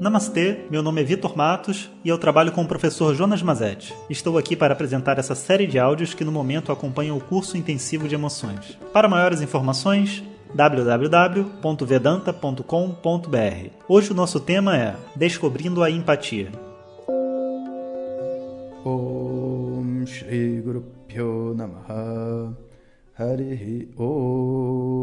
Namastê, meu nome é Vitor Matos e eu trabalho com o professor Jonas Mazetti. Estou aqui para apresentar essa série de áudios que no momento acompanham o curso intensivo de emoções. Para maiores informações, www.vedanta.com.br. Hoje o nosso tema é Descobrindo a Empatia. Om Shri Guru Pyo Namaha Harihi Om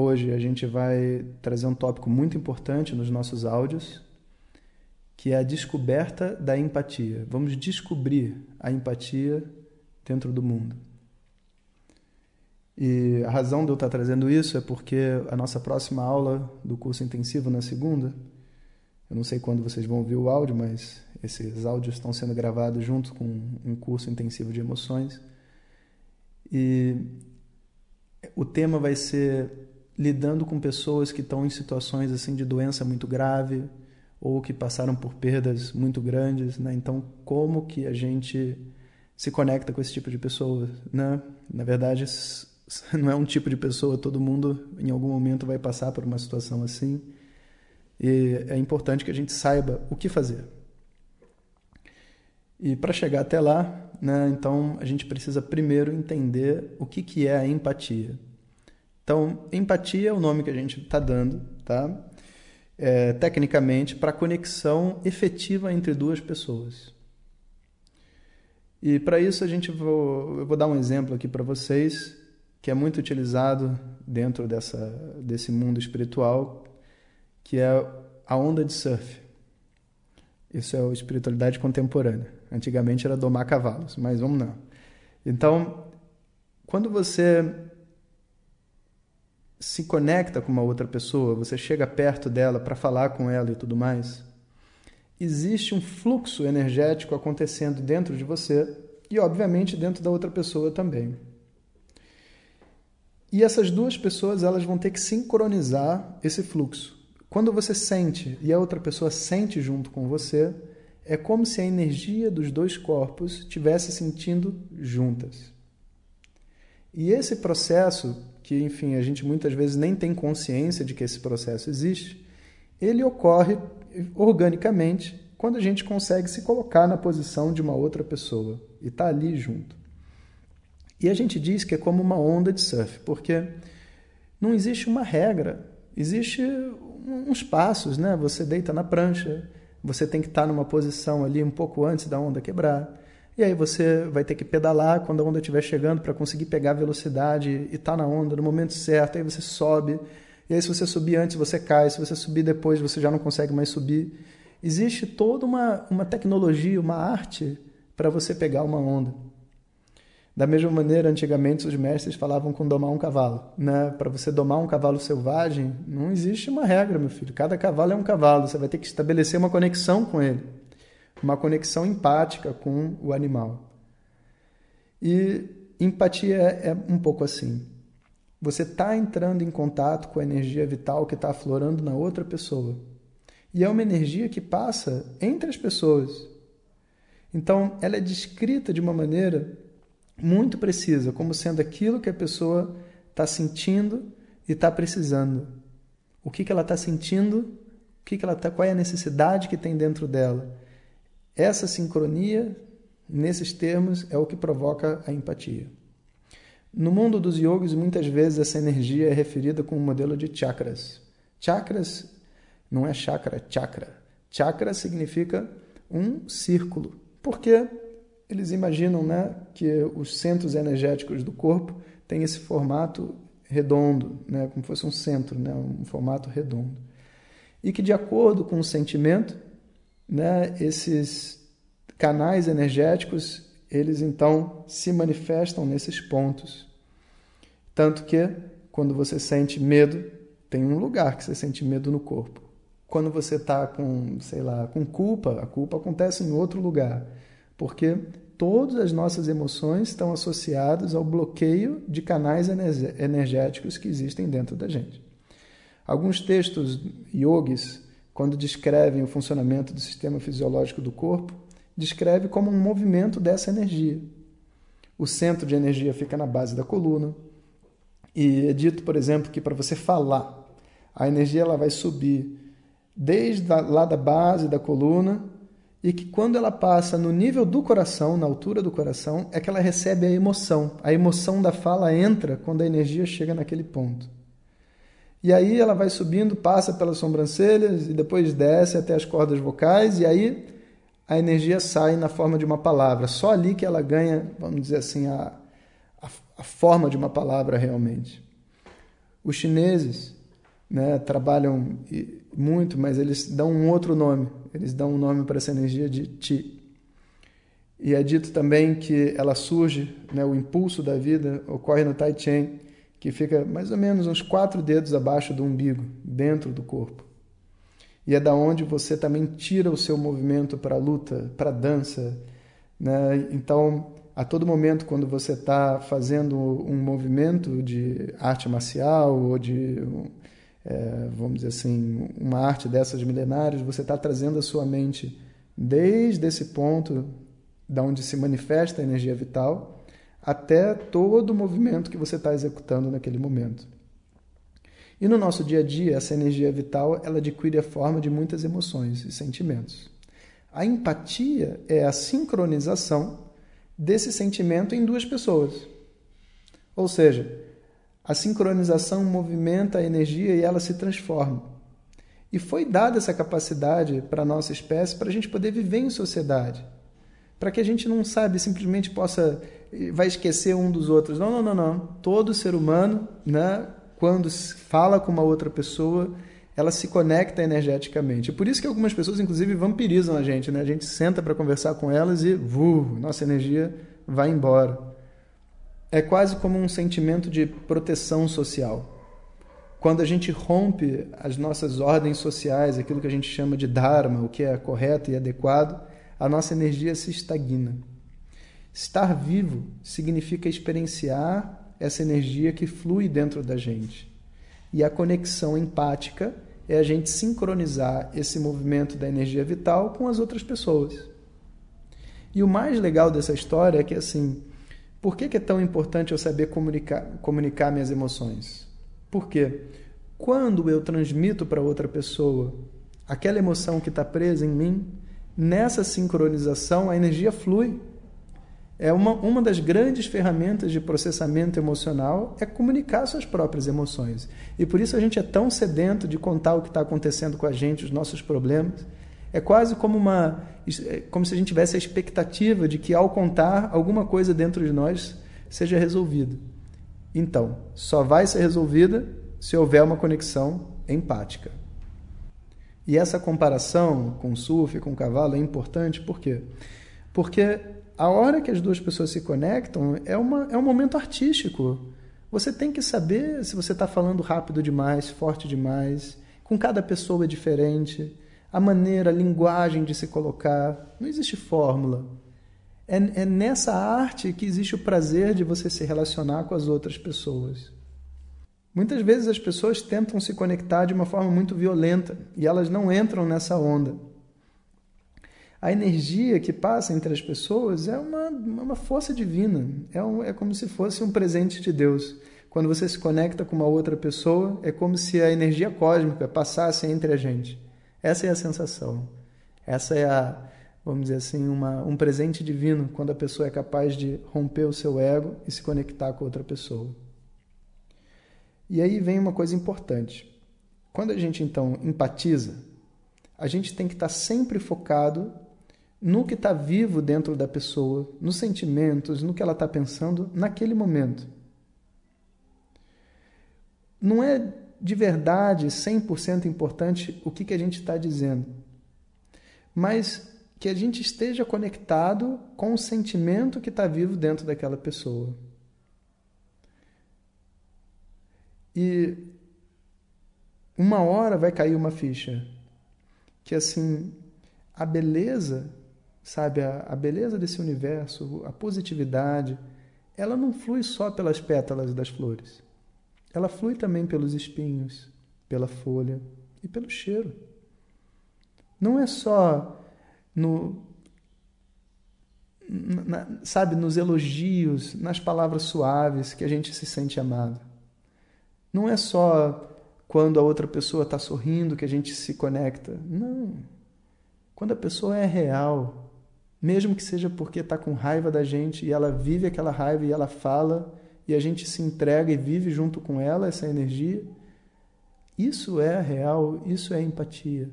Hoje a gente vai trazer um tópico muito importante nos nossos áudios, que é a descoberta da empatia. Vamos descobrir a empatia dentro do mundo. E a razão de eu estar trazendo isso é porque a nossa próxima aula do curso intensivo na segunda, eu não sei quando vocês vão ouvir o áudio, mas esses áudios estão sendo gravados junto com um curso intensivo de emoções. E o tema vai ser lidando com pessoas que estão em situações assim de doença muito grave ou que passaram por perdas muito grandes, né? Então, como que a gente se conecta com esse tipo de pessoa, né? Na verdade, não é um tipo de pessoa, todo mundo em algum momento vai passar por uma situação assim. E é importante que a gente saiba o que fazer. E para chegar até lá, né, então a gente precisa primeiro entender o que, que é a empatia. Então, empatia é o nome que a gente está dando, tá? É, tecnicamente, para conexão efetiva entre duas pessoas. E para isso a gente vou, eu vou dar um exemplo aqui para vocês que é muito utilizado dentro dessa, desse mundo espiritual, que é a onda de surf. Isso é a espiritualidade contemporânea. Antigamente era domar cavalos, mas vamos lá. Então, quando você se conecta com uma outra pessoa, você chega perto dela para falar com ela e tudo mais, existe um fluxo energético acontecendo dentro de você e, obviamente, dentro da outra pessoa também. E essas duas pessoas elas vão ter que sincronizar esse fluxo. Quando você sente e a outra pessoa sente junto com você, é como se a energia dos dois corpos estivesse sentindo juntas. E esse processo que, enfim, a gente muitas vezes nem tem consciência de que esse processo existe, ele ocorre organicamente quando a gente consegue se colocar na posição de uma outra pessoa e está ali junto. E a gente diz que é como uma onda de surf, porque não existe uma regra, existe uns passos, né? Você deita na prancha, você tem que estar tá numa posição ali um pouco antes da onda quebrar. E aí você vai ter que pedalar quando a onda estiver chegando para conseguir pegar a velocidade e estar tá na onda no momento certo. Aí você sobe. E aí se você subir antes, você cai. Se você subir depois, você já não consegue mais subir. Existe toda uma, uma tecnologia, uma arte para você pegar uma onda. Da mesma maneira, antigamente os mestres falavam com domar um cavalo. Né? Para você domar um cavalo selvagem, não existe uma regra, meu filho. Cada cavalo é um cavalo. Você vai ter que estabelecer uma conexão com ele uma conexão empática com o animal. E empatia é, é um pouco assim. Você está entrando em contato com a energia vital que está aflorando na outra pessoa. E é uma energia que passa entre as pessoas. Então, ela é descrita de uma maneira muito precisa, como sendo aquilo que a pessoa está sentindo e está precisando. O que, que ela está sentindo, o que, que ela tá, qual é a necessidade que tem dentro dela essa sincronia, nesses termos, é o que provoca a empatia. No mundo dos yogis, muitas vezes essa energia é referida com o um modelo de chakras. Chakras não é chakra, é chakra. Chakra significa um círculo, porque eles imaginam né, que os centros energéticos do corpo têm esse formato redondo, né, como fosse um centro, né, um formato redondo. E que, de acordo com o sentimento, né, esses canais energéticos, eles então se manifestam nesses pontos. Tanto que quando você sente medo, tem um lugar que você sente medo no corpo. Quando você está com, sei lá, com culpa, a culpa acontece em outro lugar. Porque todas as nossas emoções estão associadas ao bloqueio de canais energéticos que existem dentro da gente. Alguns textos yogis quando descrevem o funcionamento do sistema fisiológico do corpo, descreve como um movimento dessa energia. O centro de energia fica na base da coluna E é dito, por exemplo, que para você falar, a energia ela vai subir desde lá da base da coluna e que quando ela passa no nível do coração, na altura do coração, é que ela recebe a emoção. A emoção da fala entra quando a energia chega naquele ponto. E aí ela vai subindo, passa pelas sobrancelhas e depois desce até as cordas vocais e aí a energia sai na forma de uma palavra. Só ali que ela ganha, vamos dizer assim, a, a, a forma de uma palavra realmente. Os chineses né, trabalham muito, mas eles dão um outro nome. Eles dão um nome para essa energia de Ti. E é dito também que ela surge, né, o impulso da vida ocorre no Tai Cheng, que fica mais ou menos uns quatro dedos abaixo do umbigo, dentro do corpo. E é da onde você também tira o seu movimento para a luta, para a dança. Né? Então, a todo momento, quando você está fazendo um movimento de arte marcial ou de, é, vamos dizer assim, uma arte dessas milenares, você está trazendo a sua mente desde esse ponto da onde se manifesta a energia vital até todo o movimento que você está executando naquele momento. E no nosso dia a dia, essa energia vital ela adquire a forma de muitas emoções e sentimentos. A empatia é a sincronização desse sentimento em duas pessoas. Ou seja, a sincronização movimenta a energia e ela se transforma. E foi dada essa capacidade para a nossa espécie para a gente poder viver em sociedade. Para que a gente não sabe, simplesmente possa vai esquecer um dos outros. Não, não, não, não. Todo ser humano, né, quando fala com uma outra pessoa, ela se conecta energeticamente. Por isso que algumas pessoas, inclusive, vampirizam a gente. Né? A gente senta para conversar com elas e vu, nossa energia vai embora. É quase como um sentimento de proteção social. Quando a gente rompe as nossas ordens sociais, aquilo que a gente chama de Dharma, o que é correto e adequado, a nossa energia se estagna. Estar vivo significa experienciar essa energia que flui dentro da gente. E a conexão empática é a gente sincronizar esse movimento da energia vital com as outras pessoas. E o mais legal dessa história é que, assim, por que, é tão importante eu saber comunicar, comunicar minhas emoções? Porque quando eu transmito para outra pessoa aquela emoção que está presa em mim, nessa sincronização a energia flui é uma, uma das grandes ferramentas de processamento emocional é comunicar suas próprias emoções. E por isso a gente é tão sedento de contar o que está acontecendo com a gente, os nossos problemas. É quase como uma é como se a gente tivesse a expectativa de que ao contar alguma coisa dentro de nós seja resolvida. Então, só vai ser resolvida se houver uma conexão empática. E essa comparação com o surf, com o cavalo é importante por quê? Porque a hora que as duas pessoas se conectam é, uma, é um momento artístico. Você tem que saber se você está falando rápido demais, forte demais. Com cada pessoa é diferente. A maneira, a linguagem de se colocar. Não existe fórmula. É, é nessa arte que existe o prazer de você se relacionar com as outras pessoas. Muitas vezes as pessoas tentam se conectar de uma forma muito violenta e elas não entram nessa onda. A energia que passa entre as pessoas é uma, uma força divina, é, um, é como se fosse um presente de Deus. Quando você se conecta com uma outra pessoa, é como se a energia cósmica passasse entre a gente. Essa é a sensação. Essa é a, vamos dizer assim, uma, um presente divino quando a pessoa é capaz de romper o seu ego e se conectar com outra pessoa. E aí vem uma coisa importante. Quando a gente então empatiza, a gente tem que estar sempre focado no que está vivo dentro da pessoa, nos sentimentos, no que ela está pensando naquele momento. Não é de verdade 100% importante o que, que a gente está dizendo, mas que a gente esteja conectado com o sentimento que está vivo dentro daquela pessoa. E uma hora vai cair uma ficha que assim a beleza sabe? A, a beleza desse universo, a positividade, ela não flui só pelas pétalas das flores. Ela flui também pelos espinhos, pela folha e pelo cheiro. Não é só no na, sabe, nos elogios, nas palavras suaves que a gente se sente amado. Não é só quando a outra pessoa está sorrindo que a gente se conecta. Não. Quando a pessoa é real, mesmo que seja porque está com raiva da gente e ela vive aquela raiva e ela fala e a gente se entrega e vive junto com ela essa energia, isso é real, isso é empatia.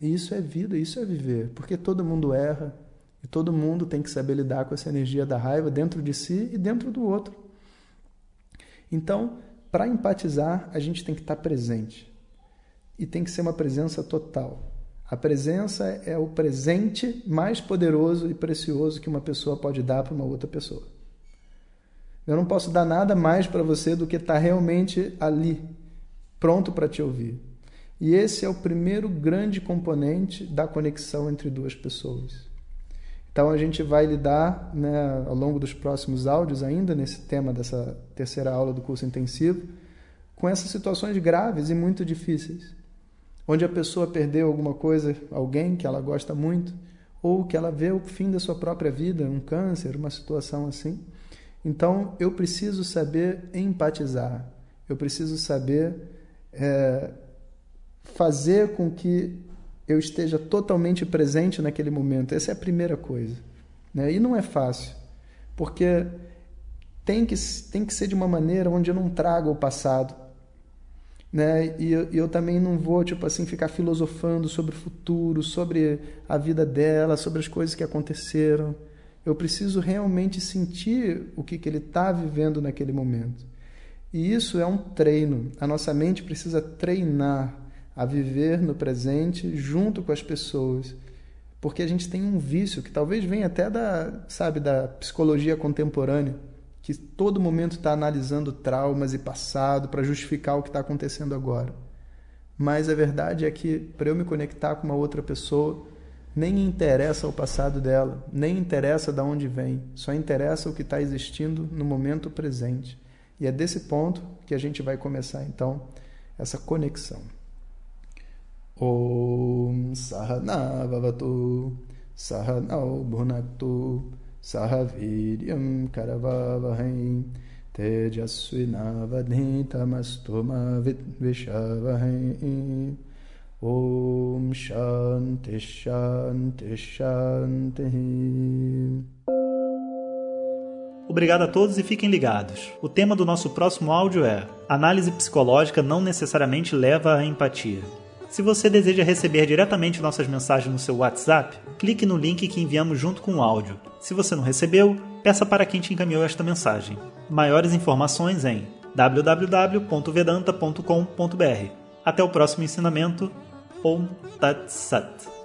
E isso é vida, isso é viver. Porque todo mundo erra e todo mundo tem que saber lidar com essa energia da raiva dentro de si e dentro do outro. Então, para empatizar, a gente tem que estar presente. E tem que ser uma presença total. A presença é o presente mais poderoso e precioso que uma pessoa pode dar para uma outra pessoa. Eu não posso dar nada mais para você do que estar tá realmente ali, pronto para te ouvir. E esse é o primeiro grande componente da conexão entre duas pessoas. Então a gente vai lidar né, ao longo dos próximos áudios, ainda nesse tema dessa terceira aula do curso intensivo, com essas situações graves e muito difíceis, onde a pessoa perdeu alguma coisa, alguém que ela gosta muito, ou que ela vê o fim da sua própria vida, um câncer, uma situação assim. Então eu preciso saber empatizar, eu preciso saber é, fazer com que eu esteja totalmente presente naquele momento. Essa é a primeira coisa. Né? E não é fácil, porque tem que, tem que ser de uma maneira onde eu não traga o passado. Né? E eu, eu também não vou tipo assim ficar filosofando sobre o futuro, sobre a vida dela, sobre as coisas que aconteceram. Eu preciso realmente sentir o que, que ele está vivendo naquele momento. E isso é um treino. A nossa mente precisa treinar a viver no presente junto com as pessoas. Porque a gente tem um vício que talvez venha até da, sabe, da psicologia contemporânea, que todo momento está analisando traumas e passado para justificar o que está acontecendo agora. Mas a verdade é que para eu me conectar com uma outra pessoa, nem interessa o passado dela, nem interessa de onde vem, só interessa o que está existindo no momento presente. E é desse ponto que a gente vai começar então essa conexão. Om Sahana Vavatu Sahanau Bhunaktu Sahaviryam Karavavahai Tejasvinavadhitamastu Vishavahai Om Shanti Shanti Shanti Obrigado a todos e fiquem ligados. O tema do nosso próximo áudio é: Análise psicológica não necessariamente leva à empatia. Se você deseja receber diretamente nossas mensagens no seu WhatsApp, clique no link que enviamos junto com o áudio. Se você não recebeu, peça para quem te encaminhou esta mensagem. Maiores informações em www.vedanta.com.br. Até o próximo ensinamento. Om Tat Sat.